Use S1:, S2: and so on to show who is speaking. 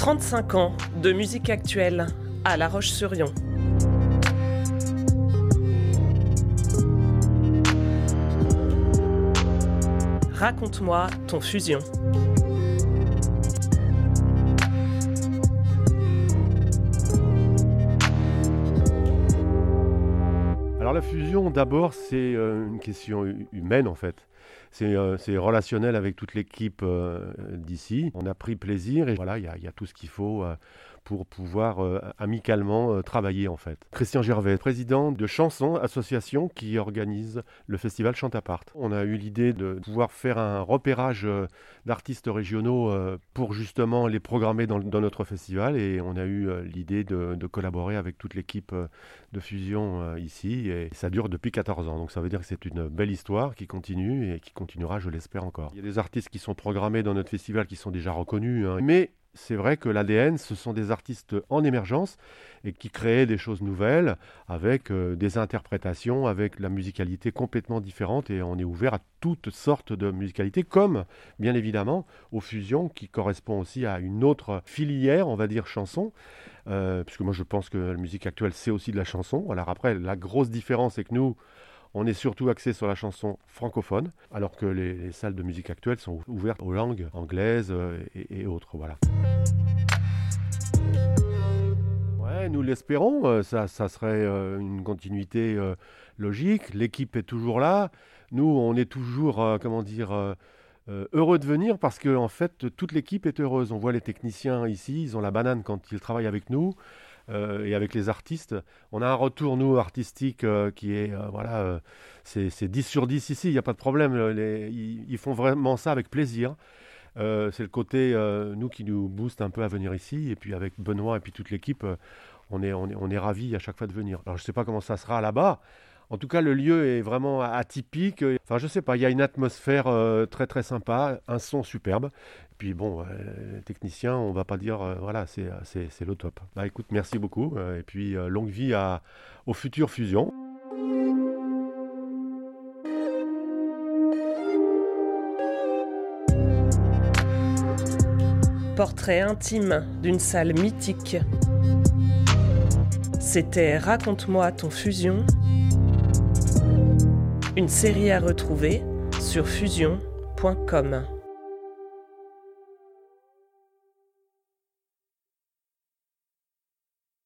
S1: 35 ans de musique actuelle à La Roche-sur-Yon. Raconte-moi ton fusion.
S2: Alors la fusion, d'abord, c'est euh, une question humaine en fait. Euh, c'est relationnel avec toute l'équipe euh, d'ici. On a pris plaisir et voilà, il y, a tout ce qu'il faut pour pouvoir euh, amicalement euh, travailler en fait. Christian Gervais, président de Chansons, association qui organise le festival Chantapart. On a eu l'idée de pouvoir faire un repérage euh, d'artistes régionaux pour justement les programmer dans, notre festival et on a eu l'idée de, collaborer avec toute l'équipe de fusion ici et ça dure depuis 14 ans. Donc ça veut dire que c'est une belle histoire qui continue et qui continuera, je l'espère encore. Il y a des artistes qui sont programmés dans notre festival qui sont déjà reconnus, hein. mais c'est vrai que l'ADN, ce sont des artistes en émergence et qui créent des choses nouvelles avec euh, des interprétations, avec la musicalité complètement différente et on est ouvert à toutes sortes de musicalités, comme bien évidemment aux fusions qui correspondent aussi à une autre filière, on va dire chanson, euh, puisque moi je pense que la musique actuelle c'est aussi de la chanson. Alors après, la grosse différence c'est que nous, on est surtout axé sur la chanson francophone, alors que les, salles de musique actuelles sont ouvertes aux langues anglaises euh, et, autres. Voilà. Nous l'espérons, euh, ça, ça, serait euh, une continuité logique. L'équipe est toujours là. Nous, on est toujours, comment dire, heureux de venir parce que en fait, toute l'équipe est heureuse. On voit les techniciens ici, ils ont la banane quand ils travaillent avec nous. Euh, et avec les artistes. On a un retour, nous, artistique, euh, qui est, euh, voilà, c'est 10 sur 10 ici, il n'y a pas de problème. ils, font vraiment ça avec plaisir. c'est le côté, nous, qui nous booste un peu à venir ici. Et puis avec Benoît et puis toute l'équipe, on est, on est, on est ravis à chaque fois de venir. Alors je ne sais pas comment ça sera là-bas. En tout cas, le lieu est vraiment atypique. Enfin, je sais pas, il y a une atmosphère très très sympa, un son superbe puis bon, euh, technicien, on va pas dire, euh, voilà, c'est, le top. Bah écoute, merci beaucoup. Euh, et puis longue vie à, aux futures fusions.
S1: Portrait intime d'une salle mythique. C'était Raconte-moi ton fusion. Une série à retrouver sur fusion.com.